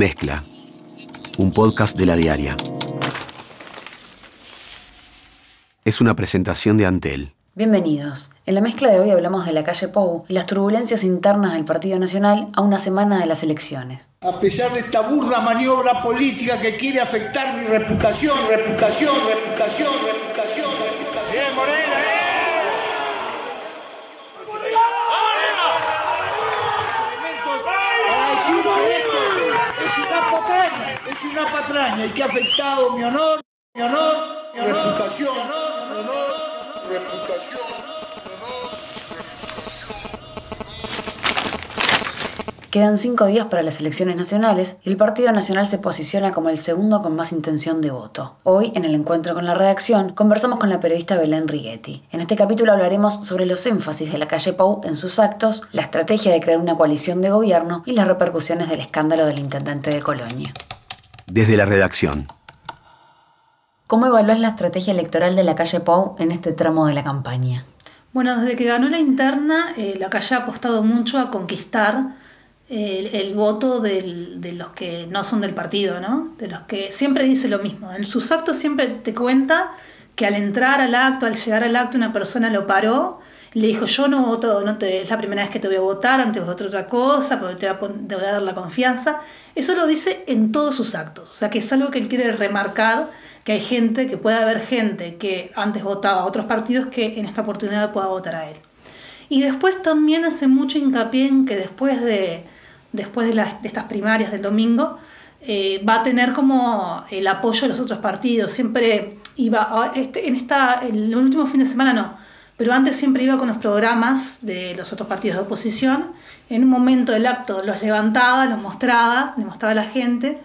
Mezcla, un podcast de la diaria. Es una presentación de Antel. Bienvenidos. En la mezcla de hoy hablamos de la calle Pou y las turbulencias internas del Partido Nacional a una semana de las elecciones. A pesar de esta burda maniobra política que quiere afectar mi reputación, reputación, reputación, reputación, reputación. Bien, Morena, Es una patraña, es patraña y que ha afectado mi honor, mi honor, mi reputación, mi honor reputación. Quedan cinco días para las elecciones nacionales y el Partido Nacional se posiciona como el segundo con más intención de voto. Hoy, en el encuentro con la redacción, conversamos con la periodista Belén Righetti. En este capítulo hablaremos sobre los énfasis de la calle Pau en sus actos, la estrategia de crear una coalición de gobierno y las repercusiones del escándalo del intendente de Colonia. Desde la redacción. ¿Cómo evaluás la estrategia electoral de la calle Pau en este tramo de la campaña? Bueno, desde que ganó la interna, eh, la calle ha apostado mucho a conquistar eh, el, voto de los que no son del partido, ¿no? De los que siempre dice lo mismo. En sus actos siempre te cuenta que al entrar al acto, al llegar al acto, una persona lo paró le dijo, yo no voto, no te, es la primera vez que te voy a votar, antes voto otra cosa, porque te voy, a, dar la confianza. Eso lo dice en todos sus actos. O sea, que es algo que él quiere remarcar, que hay gente, que puede haber gente que antes votaba a otros partidos que en esta oportunidad pueda votar a él. Y después también hace mucho hincapié en que después de, después de, las, de estas primarias del domingo, eh, va a tener como el apoyo de los otros partidos. Siempre iba, este, en, esta, el último fin de semana no, pero antes siempre iba con los programas de los otros partidos de oposición. En un momento del acto los levantaba, los mostraba, le mostraba a la gente,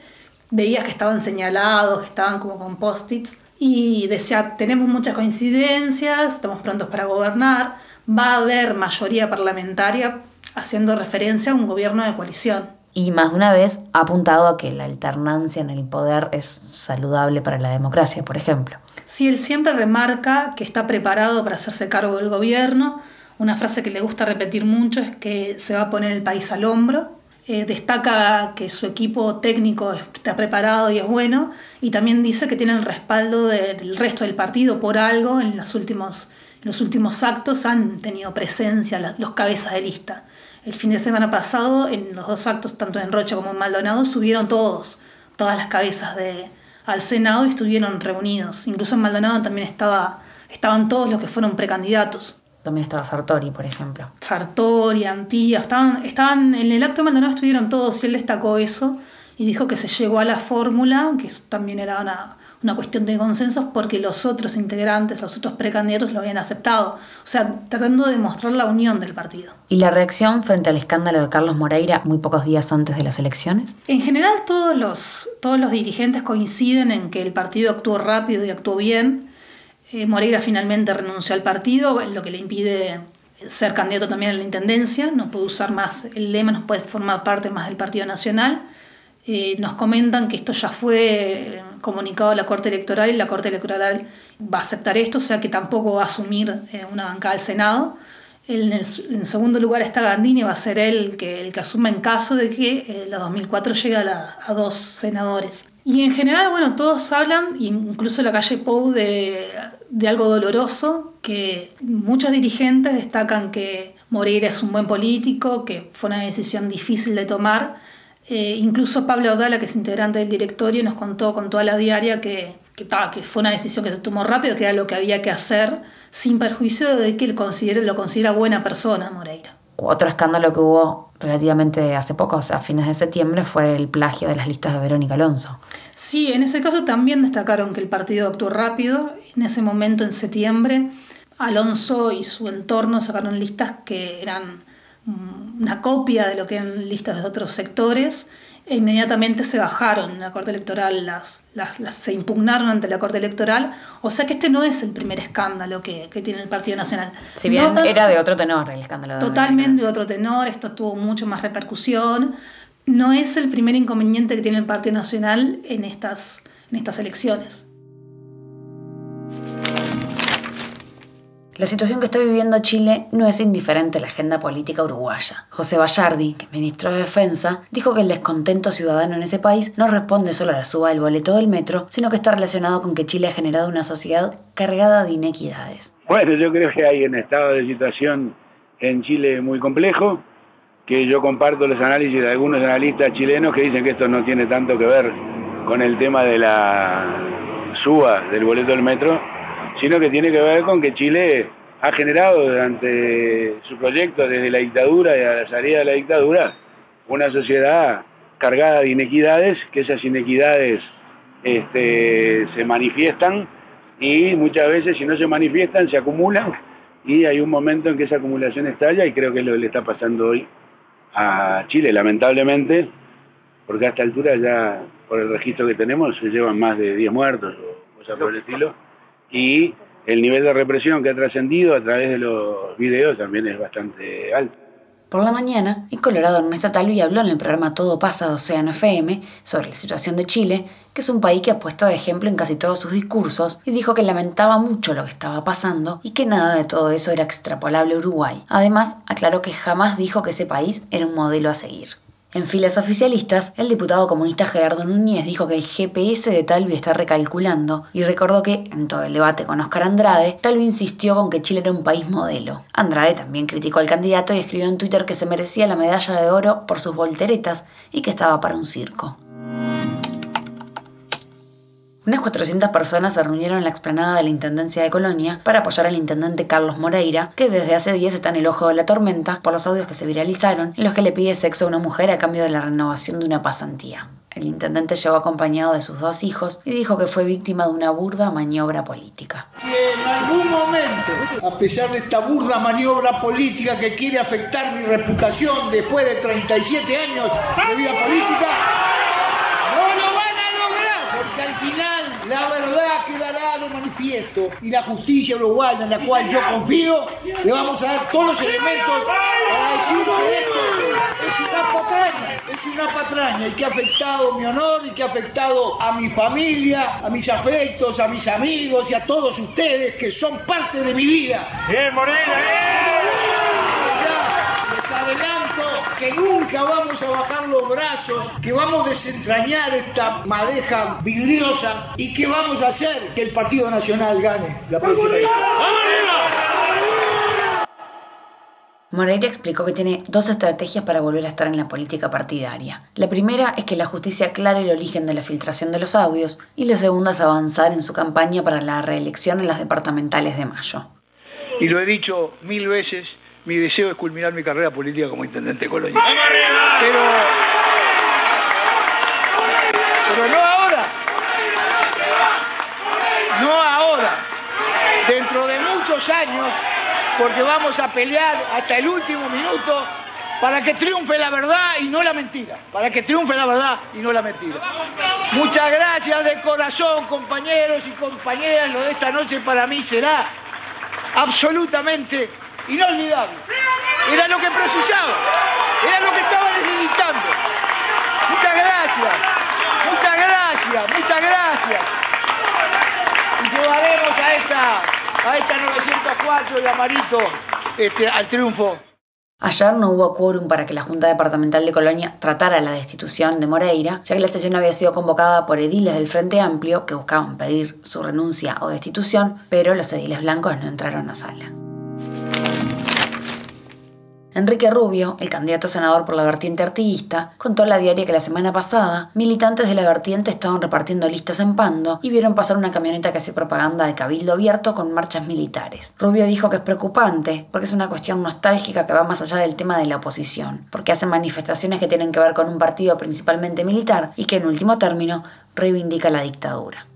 veías que estaban señalados, que estaban como con post-its, y decía, tenemos muchas coincidencias, estamos prontos para gobernar, va a haber mayoría parlamentaria haciendo referencia a un gobierno de coalición. Y más de una vez ha apuntado a que la alternancia en el poder es saludable para la democracia, por ejemplo. Sí, él siempre remarca que está preparado para hacerse cargo del gobierno. Una frase que le gusta repetir mucho es que se va a poner el país al hombro. Eh, destaca que su equipo técnico está preparado y es bueno. Y también dice que tiene el respaldo del resto del partido por algo. En los últimos, los últimos actos han tenido presencia los cabezas de lista. El fin de semana pasado, en los dos actos, tanto en Rocha como en Maldonado, subieron todos, todas las cabezas de, al Senado y estuvieron reunidos. Incluso en Maldonado también estaba, estaban todos los que fueron precandidatos. También estaba Sartori, por ejemplo. Sartori, Antilla, estaban, estaban en el acto de Maldonado estuvieron todos y él destacó eso y dijo que se llegó a la fórmula, que también era una, una cuestión de consensos porque los otros integrantes, los otros precandidatos lo habían aceptado. O sea, tratando de demostrar la unión del partido. ¿Y la reacción frente al escándalo de Carlos Moreira muy pocos días antes de las elecciones? En general todos los, todos los dirigentes coinciden en que el partido actuó rápido y actuó bien. Eh, Moreira finalmente renunció al partido, lo que le impide ser candidato también a la intendencia, no puede usar más el lema, no puede formar parte más del Partido Nacional. Eh, nos comentan que esto ya fue comunicado a la Corte Electoral y la Corte Electoral va a aceptar esto, o sea que tampoco va a asumir eh, una bancada del Senado. En, el, segundo lugar está Gandini, va a ser él que, el que asuma en caso de que eh, la 2004 llegue a, a, dos senadores. Y en general, bueno, todos hablan, incluso la calle Pou, de, de algo doloroso, que muchos dirigentes destacan que Moreira es un buen político, que fue una decisión difícil de tomar, eh, incluso Pablo Audala, que es integrante del directorio, nos contó con toda la diaria que, que, que, fue una decisión que se tomó rápido, que era lo que había que hacer, sin perjuicio de que él considere, lo considera buena persona Moreira. Otro escándalo que hubo relativamente hace poco, o sea, a fines de septiembre, fue el plagio de las listas de Verónica Alonso. Sí, en ese caso también destacaron que el partido actuó rápido. En ese momento, en septiembre, Alonso y su entorno sacaron listas que eran una copia de lo que eran listas de otros sectores e inmediatamente se bajaron en la Corte Electoral, las, las, se impugnaron ante la Corte Electoral. O sea que este no es el primer escándalo que, que tiene el Partido Nacional. Si bien era de otro tenor el escándalo. totalmente de otro tenor, esto tuvo mucho más repercusión. No es el primer inconveniente que tiene el Partido Nacional en estas, en estas elecciones. La situación que está viviendo Chile no es indiferente a la agenda política uruguaya. José Bayardi, que es ministro de Defensa, dijo que el descontento ciudadano en ese país no responde solo a la suba del boleto del metro, sino que está relacionado con que Chile ha generado una sociedad cargada de inequidades. Bueno, yo creo que hay un estado de situación en Chile muy complejo, que yo comparto los análisis de algunos analistas chilenos que dicen que esto no tiene tanto que ver con el tema de la suba del boleto del metro, sino que tiene que ver con que Chile ha generado durante su proyecto desde la dictadura y a la salida de la dictadura una sociedad cargada de inequidades, que esas inequidades este, se manifiestan y muchas veces si no se manifiestan se acumulan y hay un momento en que esa acumulación estalla y creo que es lo que le está pasando hoy a Chile, lamentablemente, porque a esta altura ya por el registro que tenemos se llevan más de 10 muertos o cosas por el estilo y el nivel de represión que ha trascendido a través de los videos también es bastante alto. Por la mañana, el Colorado Ernesto Talvi habló en el programa Todo pasa de Océano FM sobre la situación de Chile, que es un país que ha puesto de ejemplo en casi todos sus discursos, y dijo que lamentaba mucho lo que estaba pasando y que nada de todo eso era extrapolable a Uruguay. Además, aclaró que jamás dijo que ese país era un modelo a seguir. En filas oficialistas, el diputado comunista Gerardo Núñez dijo que el GPS de Talvi está recalculando y recordó que, en todo el debate con Oscar Andrade, Talvi insistió con que Chile era un país modelo. Andrade también criticó al candidato y escribió en Twitter que se merecía la medalla de oro por sus volteretas y que estaba para un circo. Unas 400 personas se reunieron en la explanada de la Intendencia de Colonia para apoyar al intendente Carlos Moreira, que desde hace días está en el ojo de la tormenta por los audios que se viralizaron en los que le pide sexo a una mujer a cambio de la renovación de una pasantía. El intendente llegó acompañado de sus dos hijos y dijo que fue víctima de una burda maniobra política. Si en algún momento, a pesar de esta burda maniobra política que quiere afectar mi reputación después de 37 años de vida política, no lo van a lograr, porque al final la verdad quedará de manifiesto y la justicia uruguaya en la cual yo confío, le vamos a dar todos los elementos para decir que esto es una patraña, es una patraña y que ha afectado mi honor y que ha afectado a mi familia, a mis afectos, a mis amigos y a todos ustedes que son parte de mi vida. Bien, Morena, adelanto que nunca vamos a bajar los brazos, que vamos a desentrañar esta madeja vidriosa y que vamos a hacer que el Partido Nacional gane la próxima. Moreira explicó que tiene dos estrategias para volver a estar en la política partidaria. La primera es que la justicia aclare el origen de la filtración de los audios y la segunda es avanzar en su campaña para la reelección en las departamentales de mayo. y lo he dicho mil veces, mi deseo es culminar mi carrera política como intendente de Colonia. Pero, pero no ahora, no ahora, dentro de muchos años, porque vamos a pelear hasta el último minuto para que triunfe la verdad y no la mentira, para que triunfe la verdad y no la mentira. Muchas gracias de corazón, compañeros y compañeras, lo de esta noche para mí será absolutamente inolvidable. Era lo que precisaba, era lo que estaba necesitando. Muchas gracias, muchas gracias, muchas gracias. Y llevaremos a esta, a esta 904 de Amarito este, al triunfo. Ayer no hubo quórum para que la Junta Departamental de Colonia tratara la destitución de Moreira, ya que la sesión había sido convocada por ediles del Frente Amplio que buscaban pedir su renuncia o destitución, pero los ediles blancos no entraron a sala. Enrique Rubio, el candidato a senador por la vertiente artiguista, contó a la diaria que la semana pasada militantes de la vertiente estaban repartiendo listas en Pando y vieron pasar una camioneta que hace propaganda de cabildo abierto con marchas militares. Rubio dijo que es preocupante porque es una cuestión nostálgica que va más allá del tema de la oposición, porque hacen manifestaciones que tienen que ver con un partido principalmente militar y que en último término reivindica la dictadura.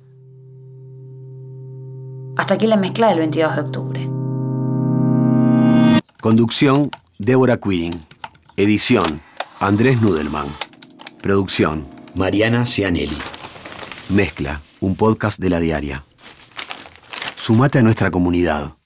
Hasta aquí la mezcla del 22 de octubre. Conducción, Débora Quirin. Edición, Andrés Nudelman. Producción, Mariana Cianelli. Mezcla, un podcast de la diaria. Sumate a nuestra comunidad.